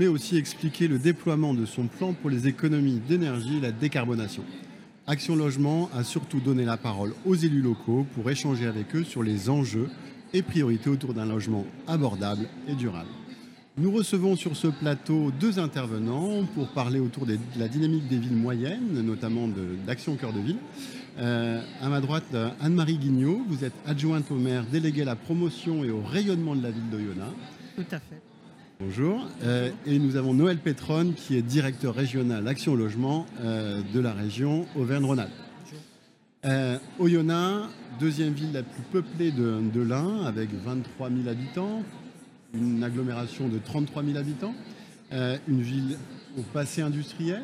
mais aussi expliquer le déploiement de son plan pour les économies d'énergie et la décarbonation. Action Logement a surtout donné la parole aux élus locaux pour échanger avec eux sur les enjeux et priorités autour d'un logement abordable et durable. Nous recevons sur ce plateau deux intervenants pour parler autour de la dynamique des villes moyennes, notamment d'Action Cœur de Ville. Euh, à ma droite, Anne-Marie Guignot, vous êtes adjointe au maire déléguée à la promotion et au rayonnement de la ville d'Oyonnax. Tout à fait. Bonjour. Euh, et nous avons Noël Pétronne, qui est directeur régional Action Logement euh, de la région Auvergne-Rhône-Alpes. Euh, Oyonnax, deuxième ville la plus peuplée de, de l'Ain, avec 23 000 habitants, une agglomération de 33 000 habitants, une ville au passé industriel,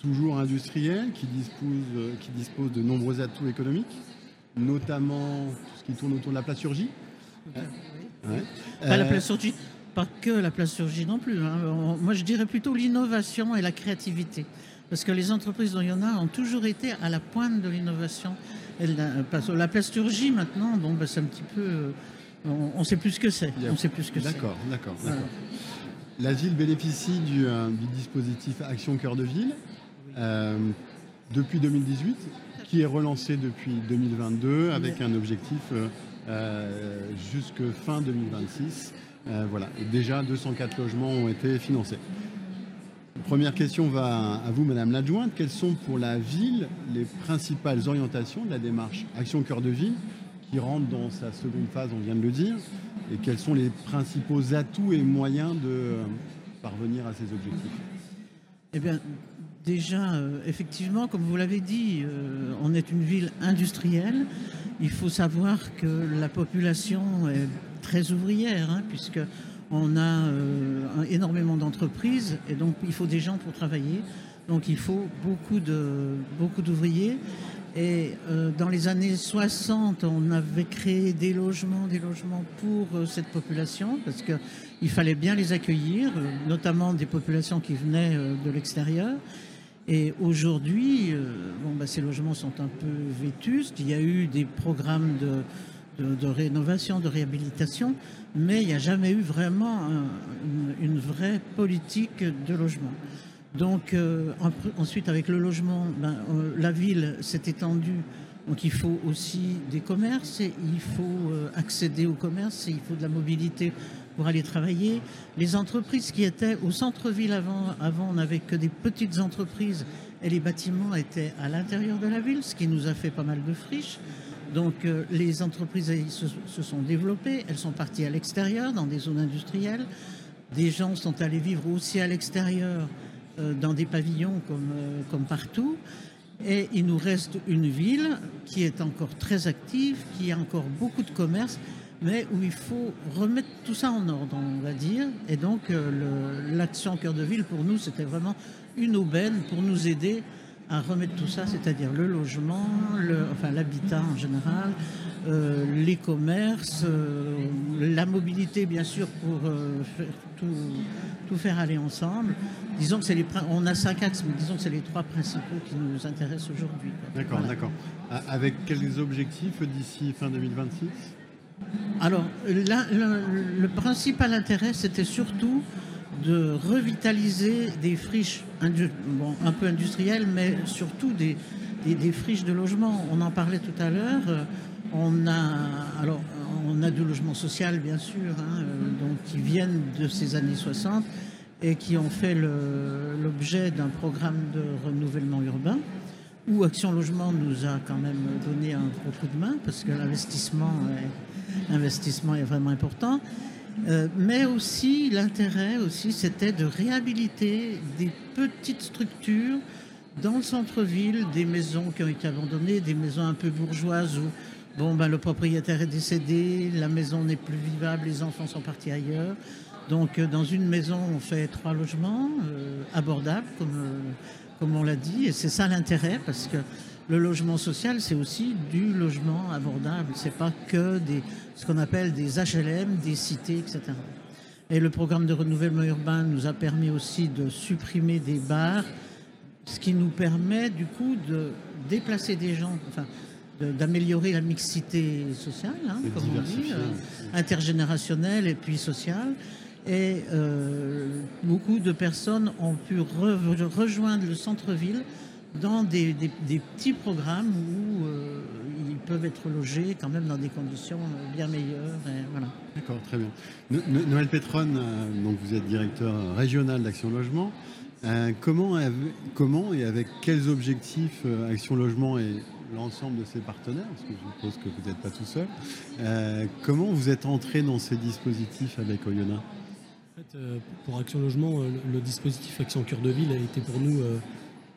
toujours industriel, qui dispose, qui dispose de nombreux atouts économiques, notamment tout ce qui tourne autour de la plasturgie. la plasturgie pas que la place surgit non plus. Hein. Moi, je dirais plutôt l'innovation et la créativité. Parce que les entreprises dont il y en a ont toujours été à la pointe de l'innovation. La plasturgie, maintenant, bon, ben, c'est un petit peu. Euh, on ne sait plus ce que c'est. On sait plus ce que c'est. D'accord, d'accord, d'accord. La ville bénéficie du, euh, dispositif Action Cœur de Ville euh, depuis 2018, qui est relancé depuis 2022 avec un objectif jusque fin 2026 euh, voilà. déjà, 204 logements ont été financés. Première question va à vous, Madame l'adjointe. Quelles sont pour la ville les principales orientations de la démarche Action Cœur de Ville qui rentre dans sa seconde phase, on vient de le dire, et quels sont les principaux atouts et moyens de euh, parvenir à ces objectifs? Eh bien, déjà, euh, effectivement, comme vous l'avez dit, on est une ville industrielle. Il faut savoir que la population est très ouvrière, hein, puisque on a euh, énormément d'entreprises et donc il faut des gens pour travailler. Donc il faut beaucoup de beaucoup d'ouvriers. Et euh, dans les années 60, on avait créé des logements, des logements pour euh, cette population, parce qu'il fallait bien les accueillir, notamment des populations qui venaient de l'extérieur. Et aujourd'hui, bon, bah, ces logements sont un peu vétustes. Il y a eu des programmes de, de, rénovation, de réhabilitation, mais il n'y a jamais eu vraiment une, vraie politique de logement. Donc euh, ensuite, avec le logement, ben, euh, la ville s'est étendue. Donc il faut aussi des commerces, et il faut euh, accéder aux commerces, il faut de la mobilité pour aller travailler. Les entreprises qui étaient au centre-ville avant, avant on n'avait que des petites entreprises et les bâtiments étaient à l'intérieur de la ville, ce qui nous a fait pas mal de friches. Donc euh, les entreprises se, sont développées, elles sont parties à l'extérieur, dans des zones industrielles. Des gens sont allés vivre aussi à l'extérieur, euh, dans des pavillons comme, euh, comme partout. Et il nous reste une ville qui est encore très active, qui a encore beaucoup de commerce, mais où il faut remettre tout ça en ordre, on va dire. Et donc l'action cœur de ville, pour nous, c'était vraiment une aubaine pour nous aider à remettre tout ça, c'est-à-dire le logement, le, enfin l'habitat en général, euh, les commerces, euh, la mobilité bien sûr pour euh, faire tout, tout, faire aller ensemble. Disons que c'est les on a cinq axes, mais disons que c'est les trois principaux qui nous intéressent aujourd'hui. D'accord, d'accord. Avec quels objectifs d'ici fin 2026 Alors, le principal intérêt, c'était surtout de revitaliser des friches un peu industrielles, mais surtout des, friches de logement. On en parlait tout à l'heure. On a, alors, on a du logement social, bien sûr, hein, euh, donc, qui viennent de ces années 60 et qui ont fait l'objet d'un programme de renouvellement urbain où Action Logement nous a quand même donné un gros coup de main parce que l'investissement est, est vraiment important. Euh, mais aussi, l'intérêt aussi, c'était de réhabiliter des petites structures dans le centre-ville, des maisons qui ont été abandonnées, des maisons un peu bourgeoises où bon, ben, le propriétaire est décédé, la maison n'est plus vivable, les enfants sont partis ailleurs. Donc, euh, dans une maison, on fait trois logements euh, abordables, comme, comme on l'a dit, et c'est ça l'intérêt, parce que le logement social, c'est aussi du logement abordable. C'est pas que des, ce qu'on appelle des HLM, des cités, etc. Et le programme de renouvellement urbain nous a permis aussi de supprimer des bars, ce qui nous permet du coup de déplacer des gens, enfin, d'améliorer la mixité sociale, hein, comme on dit, euh, intergénérationnelle et puis sociale. Et euh, beaucoup de personnes ont pu rejoindre le centre-ville dans des, petits programmes où euh, ils peuvent être logés quand même dans des conditions bien meilleures. Voilà. D'accord, très bien. Noël Petron, donc vous êtes directeur régional d'Action Logement. comment, comment et avec quels objectifs Action Logement et l'ensemble de ses partenaires, parce que je suppose que vous n'êtes pas tout seul. Euh, comment vous êtes entré dans ces dispositifs avec Oyonnax? en euh, Pour Action Logement, euh, le dispositif Action Cœur de Ville a été pour nous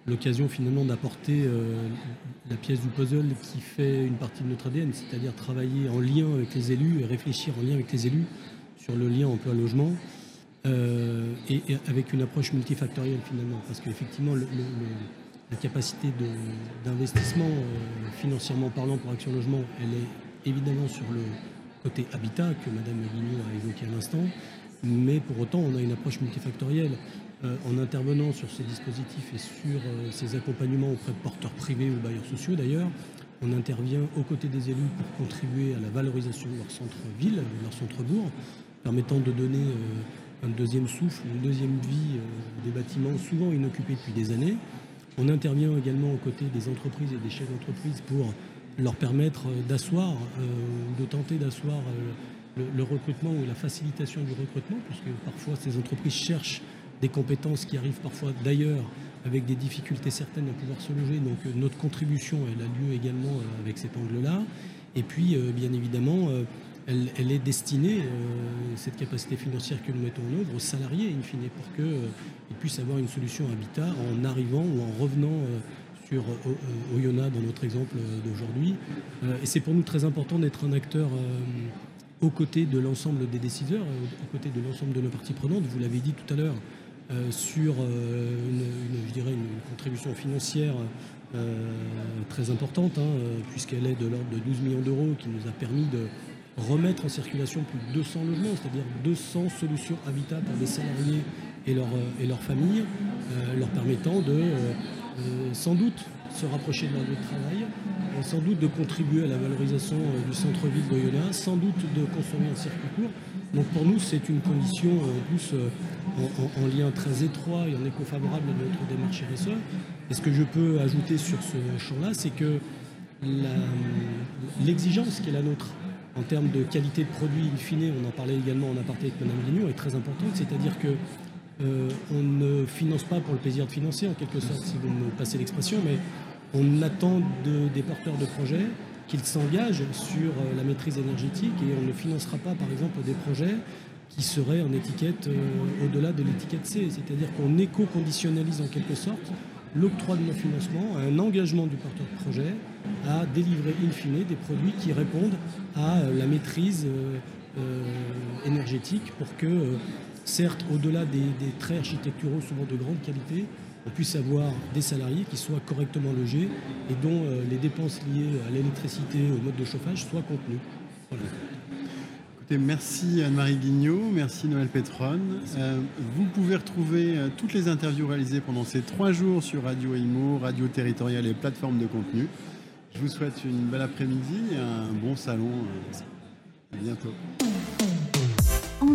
l'occasion finalement d'apporter la pièce du puzzle qui fait une partie de notre ADN, c'est-à-dire travailler en lien avec les élus et réfléchir en lien avec les élus sur le lien emploi-logement. et, avec une approche multifactorielle finalement, parce qu'effectivement la capacité d'investissement euh, financièrement parlant pour Action Logement, elle est évidemment sur le côté habitat que Madame Guignot a évoqué à l'instant, mais pour autant on a une approche multifactorielle. Euh, en intervenant sur ces dispositifs et sur euh, ces accompagnements auprès de porteurs privés ou bailleurs sociaux d'ailleurs, on intervient aux côtés des élus pour contribuer à la valorisation de leur centre-ville, de leur centre-bourg, permettant de donner un deuxième souffle, une deuxième vie des bâtiments souvent inoccupés depuis des années. On intervient également aux côtés des entreprises et des chefs d'entreprise pour leur permettre d'asseoir euh, ou de tenter d'asseoir euh, le, recrutement ou la facilitation du recrutement, puisque parfois ces entreprises cherchent des compétences qui arrivent parfois d'ailleurs avec des difficultés certaines à pouvoir se loger. Donc euh, notre contribution, elle a lieu également avec cet angle-là. Et puis, bien évidemment, elle, est destinée, euh, cette capacité financière que nous mettons en œuvre, aux salariés, in fine, pour qu'ils euh, puissent avoir une solution habitat en arrivant ou en revenant euh, sur Oyonnax, dans notre exemple d'aujourd'hui. et c'est pour nous très important d'être un acteur aux côtés de l'ensemble des décideurs, aux côtés de l'ensemble de nos parties prenantes. Vous l'avez dit tout à l'heure, sur une, je dirais une, contribution financière très importante, hein, puisqu'elle est de l'ordre de 12 millions d'euros, qui nous a permis de remettre en circulation plus de 200 logements, c'est-à-dire 200 solutions habitat pour des salariés et, leur, euh, et leurs familles, euh, leur permettant de euh, sans doute se rapprocher de leur lieu de travail, sans doute de contribuer à la valorisation du centre-ville d'Oyonnax, sans doute de consommer un circuit court. Donc pour nous, c'est une condition en plus en, lien très étroit et en éco favorable à notre démarche RSE. Et ce que je peux ajouter sur ce champ-là, c'est que l'exigence qui est la nôtre en termes de qualité de produit, in fine, on en parlait également en aparté avec Mme Guignon, est très importante. C'est-à-dire que euh, on ne finance pas pour le plaisir de financer, en quelque sorte, si vous me passez l'expression, mais on attend des porteurs de projets qu'ils s'engagent sur euh, la maîtrise énergétique et on ne financera pas, par exemple, des projets qui seraient en étiquette euh, au-delà de l'étiquette C. C'est-à-dire qu'on éco-conditionnalise en quelque sorte l'octroi de nos financements, un engagement du porteur de projet à délivrer in fine des produits qui répondent à la maîtrise énergétique pour que, certes, au-delà des, traits architecturaux souvent de grande qualité, on puisse avoir des salariés qui soient correctement logés et dont les dépenses liées à l'électricité, au mode de chauffage soient contenues. merci Anne-Marie Guignot, merci Noël Petron. vous pouvez retrouver toutes les interviews réalisées pendant ces trois jours sur Radio Imo, Radio Territoriale et plateformes de contenu. Je vous souhaite une belle après-midi et un bon salon. À bientôt.